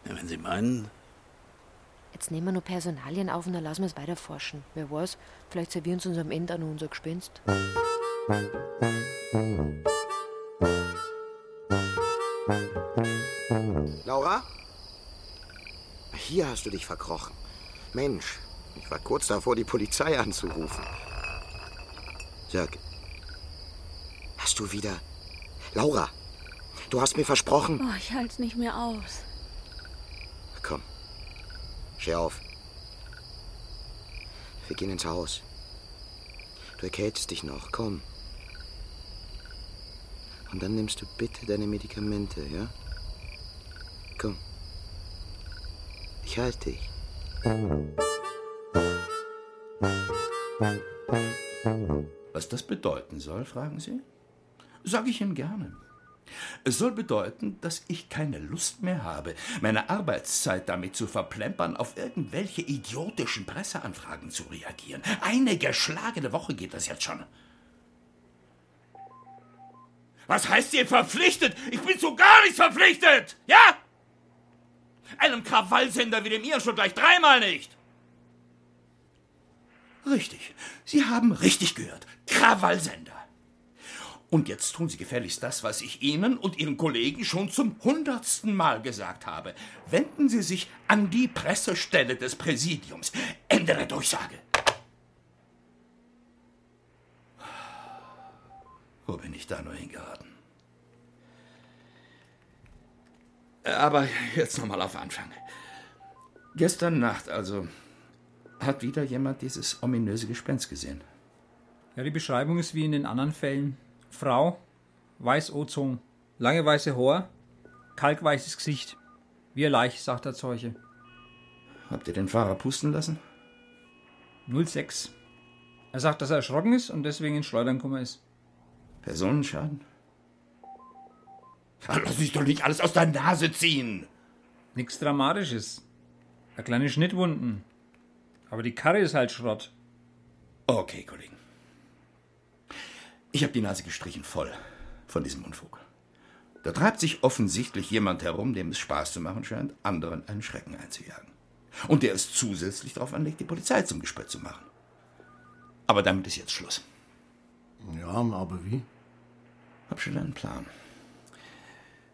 Ja, wenn Sie meinen. Jetzt nehmen wir nur Personalien auf und dann lassen wir es weiter forschen. Wer weiß, vielleicht servieren sie uns am Ende auch noch unser Gespenst. Laura? Hier hast du dich verkrochen. Mensch, ich war kurz davor, die Polizei anzurufen. Sag, hast du wieder... Laura, du hast mir versprochen... Oh, ich halte es nicht mehr aus. Komm, steh auf. Wir gehen ins Haus. Du erkältest dich noch, komm. Und dann nimmst du bitte deine Medikamente, ja? Komm. Ich halte dich. Was das bedeuten soll, fragen Sie? Sag ich Ihnen gerne. Es soll bedeuten, dass ich keine Lust mehr habe, meine Arbeitszeit damit zu verplempern, auf irgendwelche idiotischen Presseanfragen zu reagieren. Eine geschlagene Woche geht das jetzt schon. Was heißt ihr verpflichtet? Ich bin zu gar nichts verpflichtet! Ja? Einem Krawallsender wie dem ihr schon gleich dreimal nicht! Richtig. Sie haben richtig gehört. Krawallsender. Und jetzt tun Sie gefälligst das, was ich Ihnen und Ihren Kollegen schon zum hundertsten Mal gesagt habe. Wenden Sie sich an die Pressestelle des Präsidiums. Ende der Durchsage. Wo bin ich da nur hingeraten? Aber jetzt nochmal auf Anfang. Gestern Nacht also hat wieder jemand dieses ominöse Gespenst gesehen. Ja, die Beschreibung ist wie in den anderen Fällen. Frau, weiß Ozon, lange weiße Haar, kalkweißes Gesicht. Wie ein Leich, sagt der Zeuge. Habt ihr den Fahrer pusten lassen? 06. Er sagt, dass er erschrocken ist und deswegen in Schleudern gekommen ist. Personenschaden? Ja, lass dich doch nicht alles aus der Nase ziehen! Nichts Dramatisches. Eine kleine Schnittwunden. Aber die Karre ist halt Schrott. Okay, Kollegen. Ich habe die Nase gestrichen voll von diesem Unfug. Da treibt sich offensichtlich jemand herum, dem es Spaß zu machen scheint, anderen einen Schrecken einzujagen. Und der es zusätzlich darauf anlegt, die Polizei zum Gespött zu machen. Aber damit ist jetzt Schluss. Ja, aber wie? Hab schon einen Plan.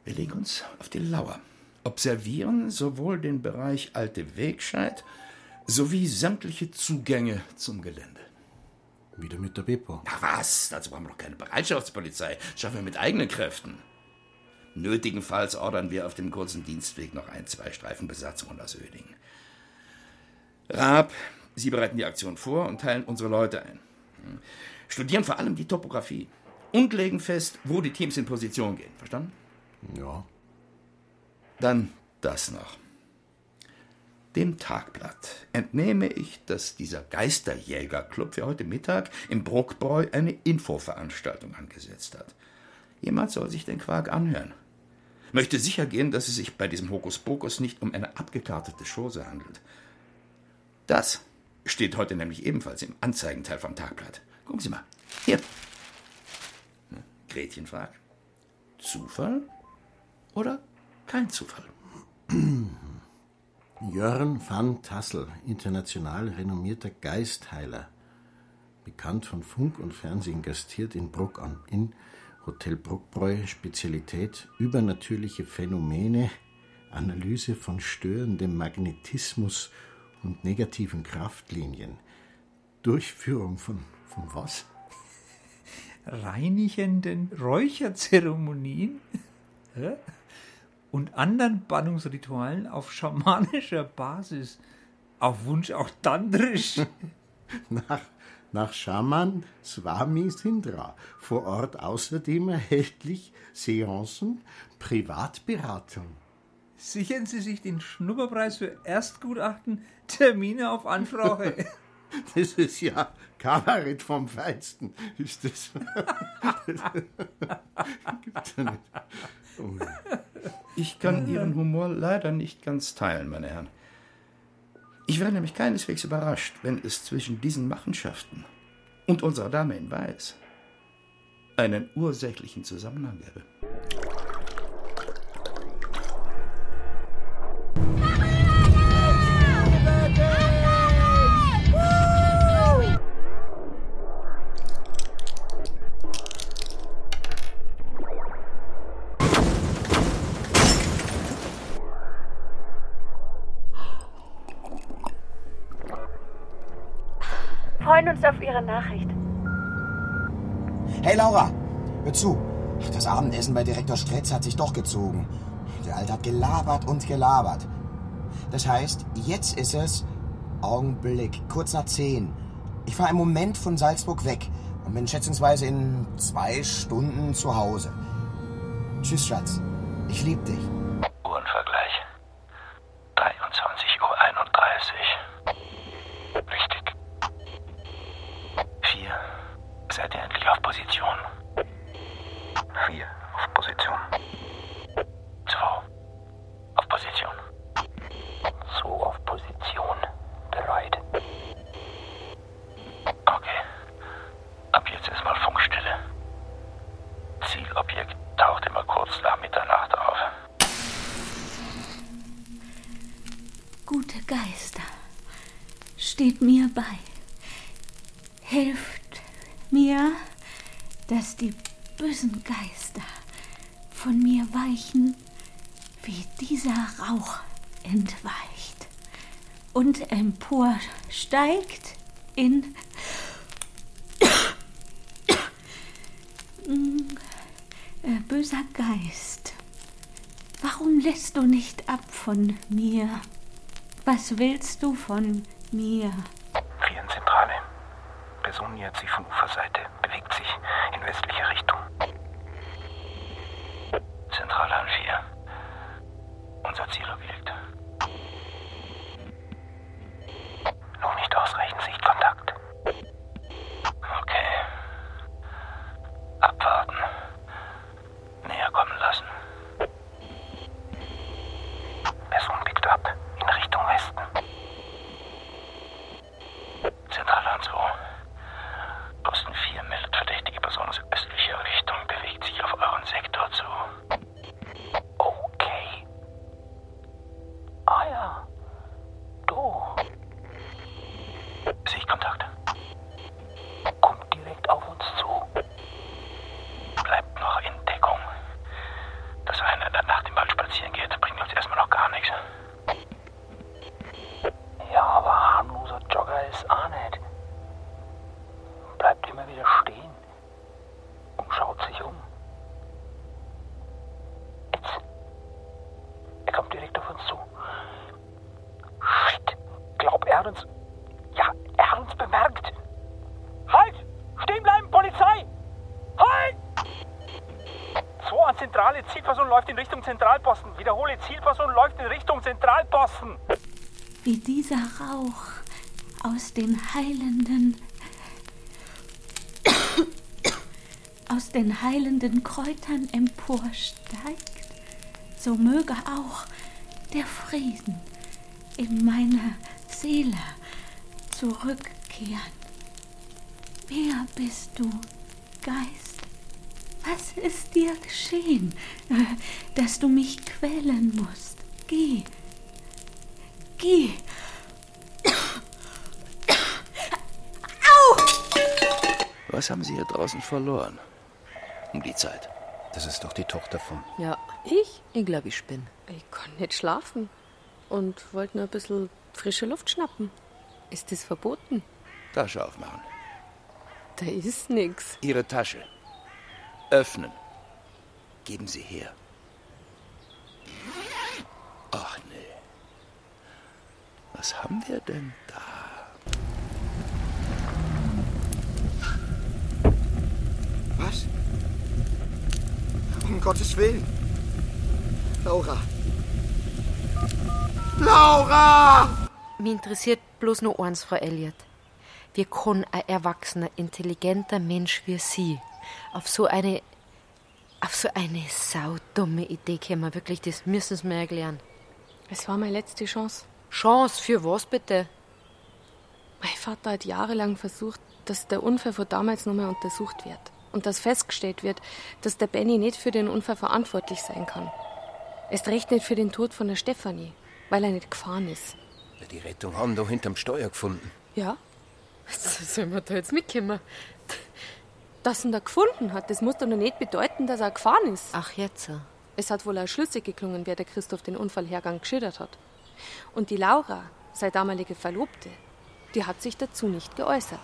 Wir legen uns auf die Lauer, observieren sowohl den Bereich Alte Wegscheid sowie sämtliche Zugänge zum Gelände. Wieder mit der Bepo. Na was? Dazu haben wir doch keine Bereitschaftspolizei. Schaffen wir mit eigenen Kräften. Nötigenfalls ordern wir auf dem kurzen Dienstweg noch ein, zwei Streifenbesatzungen aus Öding. Raab, Sie bereiten die Aktion vor und teilen unsere Leute ein. Studieren vor allem die Topografie und legen fest, wo die Teams in Position gehen. Verstanden? Ja. Dann das noch. Dem Tagblatt entnehme ich, dass dieser Geisterjägerclub für heute Mittag im Bruckbräu eine Infoveranstaltung angesetzt hat. Jemand soll sich den Quark anhören. Möchte sicher gehen, dass es sich bei diesem Hokuspokus nicht um eine abgekartete Chose handelt. Das steht heute nämlich ebenfalls im Anzeigenteil vom Tagblatt. Gucken Sie mal. Hier. Gretchen fragt. Zufall oder kein Zufall? Jörn van Tassel, international renommierter Geistheiler. Bekannt von Funk und Fernsehen, gastiert in Bruck am Inn, Hotel Bruckbräu, Spezialität übernatürliche Phänomene, Analyse von störendem Magnetismus und negativen Kraftlinien. Durchführung von, von was? Reinigenden Räucherzeremonien Hä? Und anderen Bannungsritualen auf schamanischer Basis. Auf Wunsch auch tantrisch. Nach, nach Schaman Swami Sindra. Vor Ort außerdem erhältlich Seancen, Privatberatung. Sichern Sie sich den Schnupperpreis für Erstgutachten, Termine auf Anfrage. Das ist ja Kabarett vom Feinsten. Ist das? Gibt's ja nicht. Oh. Ich kann Ihren Humor leider nicht ganz teilen, meine Herren. Ich wäre nämlich keineswegs überrascht, wenn es zwischen diesen Machenschaften und unserer Dame in Weiß einen ursächlichen Zusammenhang gäbe. Auf Ihre Nachricht. Hey Laura, hör zu. Das Abendessen bei Direktor Stretz hat sich doch gezogen. Der Alte hat gelabert und gelabert. Das heißt, jetzt ist es Augenblick, kurz nach zehn. Ich fahre im Moment von Salzburg weg und bin schätzungsweise in zwei Stunden zu Hause. Tschüss, Schatz. Ich lieb dich. Uhrenvergleich. 23.31 Uhr. Richtig. Vier. Seid ihr endlich auf Position? Vier. Auf Position. Zwei. Auf Position. So auf Position. Bereit. Okay. Ab jetzt erstmal Funkstille. Zielobjekt taucht immer kurz nach Mitternacht auf. Gute Geister, steht mir bei. Hilft mir, dass die bösen Geister von mir weichen, wie dieser Rauch entweicht und emporsteigt in äh, böser Geist. Warum lässt du nicht ab von mir? Was willst du von mir? Virenzentrale. Person nähert sich von Uferseite, bewegt sich in westliche Richtung. Zentrale an 4. Unser Zielobjekt. Noch nicht ausreichend Sichtkontakt. Okay. Abwarten. Näher kommen lassen. Person biegt ab in Richtung Westen. Zentrale an 2. Posten 4 meldet verdächtige Person aus östlicher Zentrale. Zielperson läuft in Zentralposten. Wiederhole, Zielperson läuft in Richtung Zentralposten. Wie dieser Rauch aus den heilenden aus den heilenden Kräutern emporsteigt, so möge auch der Frieden in meiner Seele zurückkehren. Wer bist du, Geist? Was ist dir geschehen, äh, dass du mich quälen musst? Geh, geh. Au! Was haben Sie hier draußen verloren? Um die Zeit. Das ist doch die Tochter von. Ja, ich? Ich glaube, ich bin. Ich kann nicht schlafen und wollte nur ein bisschen frische Luft schnappen. Ist das verboten? Tasche aufmachen. Da ist nix. Ihre Tasche. Öffnen. Geben Sie her. Ach nee. Was haben wir denn da? Was? Um Gottes Willen. Laura. Laura! Mich interessiert bloß nur eins, Frau Elliot. Wie kann ein erwachsener, intelligenter Mensch wie Sie auf so eine, auf so eine saudumme Idee kommen? Wirklich, das müssen Sie mir erklären. Es war meine letzte Chance. Chance für was bitte? Mein Vater hat jahrelang versucht, dass der Unfall von damals nochmal untersucht wird. Und dass festgestellt wird, dass der Benny nicht für den Unfall verantwortlich sein kann. Erst recht nicht für den Tod von der Stefanie, weil er nicht gefahren ist. Die Rettung haben doch hinterm Steuer gefunden. Ja? Was soll man da jetzt mitkommen? Dass ihn da gefunden hat, das muss doch noch nicht bedeuten, dass er gefahren ist. Ach, jetzt. Es hat wohl auch schlüssig geklungen, wer der Christoph den Unfallhergang geschildert hat. Und die Laura, seine damalige Verlobte, die hat sich dazu nicht geäußert.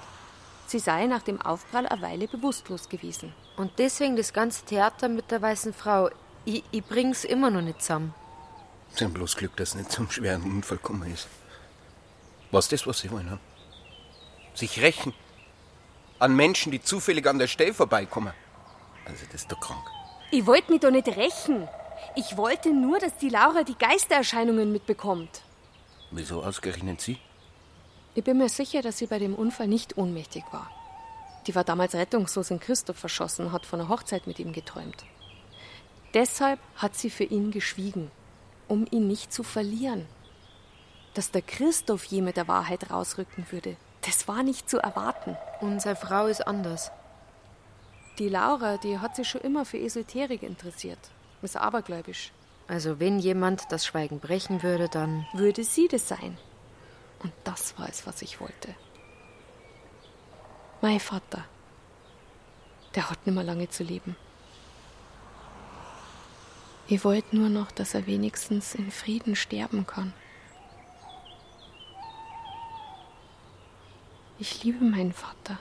Sie sei nach dem Aufprall eine Weile bewusstlos gewesen. Und deswegen das ganze Theater mit der weißen Frau. Ich, ich bring's immer noch nicht zusammen. Sie haben bloß Glück, dass es nicht zum schweren Unfall gekommen ist. Was ist das, was Sie wollen? Haben? Sich rächen. An Menschen, die zufällig an der Stelle vorbeikommen. Also, das ist doch krank. Ich wollte mich doch nicht rächen. Ich wollte nur, dass die Laura die Geistererscheinungen mitbekommt. Wieso ausgerechnet Sie? Ich bin mir sicher, dass sie bei dem Unfall nicht ohnmächtig war. Die war damals rettungslos in Christoph verschossen und hat von einer Hochzeit mit ihm geträumt. Deshalb hat sie für ihn geschwiegen, um ihn nicht zu verlieren. Dass der Christoph je mit der Wahrheit rausrücken würde, das war nicht zu erwarten. Unsere Frau ist anders. Die Laura, die hat sich schon immer für Esoterik interessiert, ist abergläubisch. Also wenn jemand das Schweigen brechen würde, dann würde sie das sein. Und das war es, was ich wollte. Mein Vater, der hat nicht mehr lange zu leben. Ich wollte nur noch, dass er wenigstens in Frieden sterben kann. Ich liebe meinen Vater.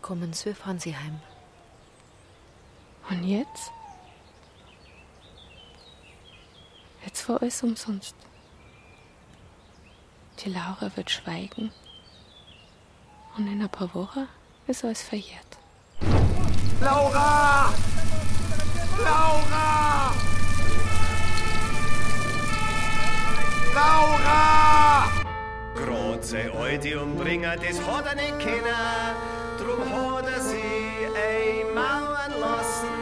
Kommen Sie, wir fahren Sie heim. Und jetzt? Jetzt war alles umsonst. Die Laura wird schweigen. Und in ein paar Wochen ist alles verjährt. Laura! Laura! Laura! Grad sei alte Umbringer, das hat er nicht kennen. Drum hat er sie einmauern lassen.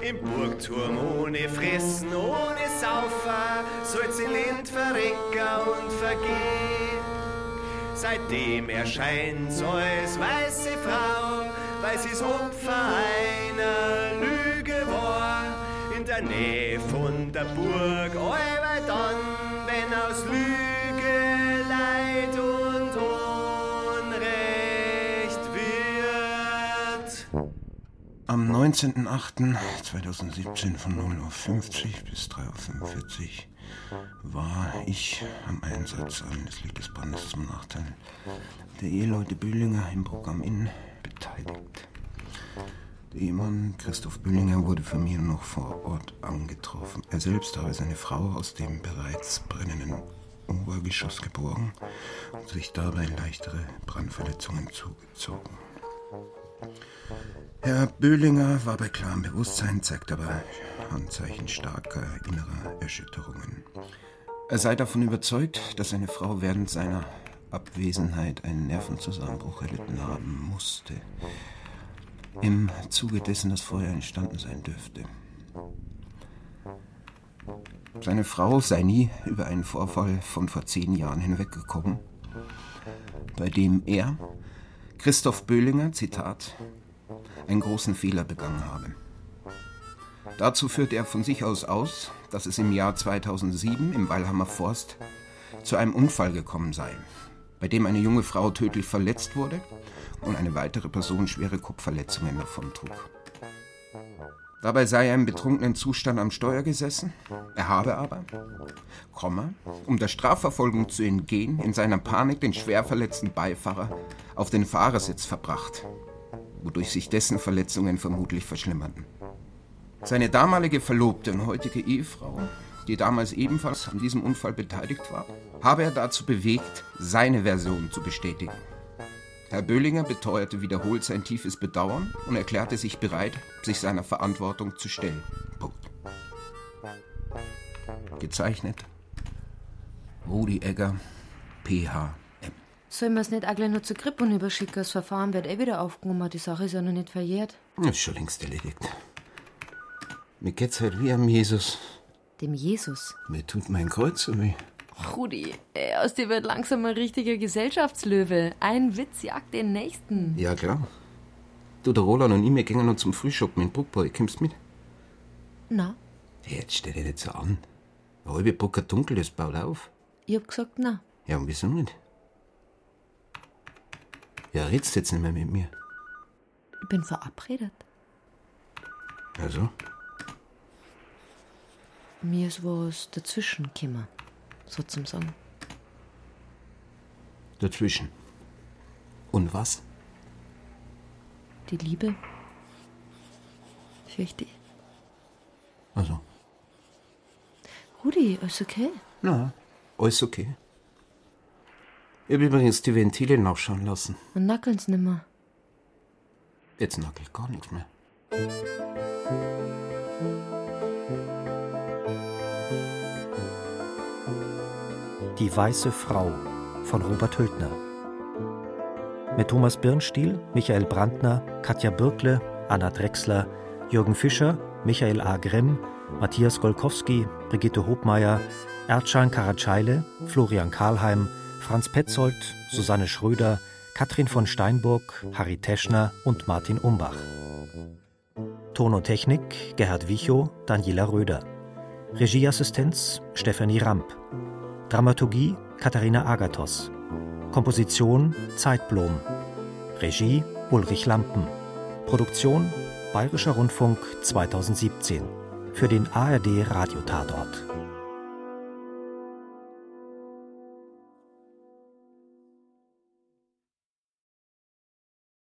Im Burgturm ohne Fressen, ohne Saufen, soll sie Lind verrecken und vergehen. Seitdem erscheint so als weiße Frau, weil sie's Opfer einer Lüge war. In der Nähe von der Burg, allweil dann, Am 19.08.2017 von 0.50 Uhr bis 3.45 Uhr war ich am Einsatz anlässlich des Brandes zum Nachteil der Eheleute Bühlinger im Programm Inn beteiligt. Der Ehemann Christoph Bühlinger wurde von mir noch vor Ort angetroffen. Er selbst habe seine Frau aus dem bereits brennenden Obergeschoss geborgen und sich dabei leichtere Brandverletzungen zugezogen. Herr Böhlinger war bei klarem Bewusstsein, zeigt aber Anzeichen starker innerer Erschütterungen. Er sei davon überzeugt, dass seine Frau während seiner Abwesenheit einen Nervenzusammenbruch erlitten haben musste. Im Zuge dessen das Feuer entstanden sein dürfte. Seine Frau sei nie über einen Vorfall von vor zehn Jahren hinweggekommen, bei dem er, Christoph Böhlinger, Zitat, einen großen Fehler begangen habe. Dazu führt er von sich aus aus, dass es im Jahr 2007 im Weilhammer Forst zu einem Unfall gekommen sei, bei dem eine junge Frau tödlich verletzt wurde und eine weitere Person schwere Kopfverletzungen davontrug. Dabei sei er im betrunkenen Zustand am Steuer gesessen. Er habe aber, Komma, um der Strafverfolgung zu entgehen, in seiner Panik den schwer verletzten Beifahrer auf den Fahrersitz verbracht, wodurch sich dessen Verletzungen vermutlich verschlimmerten. Seine damalige Verlobte und heutige Ehefrau, die damals ebenfalls an diesem Unfall beteiligt war, habe er dazu bewegt, seine Version zu bestätigen. Herr Böhlinger beteuerte wiederholt sein tiefes Bedauern und erklärte sich bereit, sich seiner Verantwortung zu stellen. Punkt. Gezeichnet Rudi Egger, PH. Sollen wir es nicht auch gleich nur zur Krippe überschicken? Das Verfahren wird eh wieder aufgenommen. Die Sache ist ja noch nicht verjährt. Das ist schon längst erledigt. Mir geht's halt wie am Jesus. Dem Jesus? Mir tut mein Kreuz so weh. Rudi, ey, aus dir wird langsam ein richtiger Gesellschaftslöwe. Ein Witz jagt den nächsten. Ja, klar. Du, der Roland und ich, wir gehen noch zum Frühschoppen in Bruckboy. Kommst mit? Na? Jetzt stell dich nicht so an. Eine halbe Brucker dunkel, das baut auf. Ich hab gesagt, na. Ja, und wieso nicht? Ja, redst jetzt nicht mehr mit mir. Ich bin verabredet. Also? Mir ist was dazwischen gekommen, so zum Sagen. Dazwischen. Und was? Die Liebe. Fürchte ich. Also? Rudi, alles okay? Na, alles okay. Ich habe übrigens die Ventile nachschauen lassen. Und nackeln's nimmer. Jetzt nackelt gar nichts mehr. Die weiße Frau von Robert Hültner. Mit Thomas Birnstiel, Michael Brandner, Katja Birkle, Anna Drechsler, Jürgen Fischer, Michael A. Grimm, Matthias Golkowski, Brigitte Hobmeier, Erdschan Karatscheile, Florian Karlheim, Franz Petzold, Susanne Schröder, Katrin von Steinburg, Harry Teschner und Martin Umbach. Ton und Technik Gerhard Wichow, Daniela Röder. Regieassistenz Stefanie Ramp. Dramaturgie Katharina Agathos. Komposition Zeitblom. Regie Ulrich Lampen. Produktion Bayerischer Rundfunk 2017. Für den ARD Radiotatort.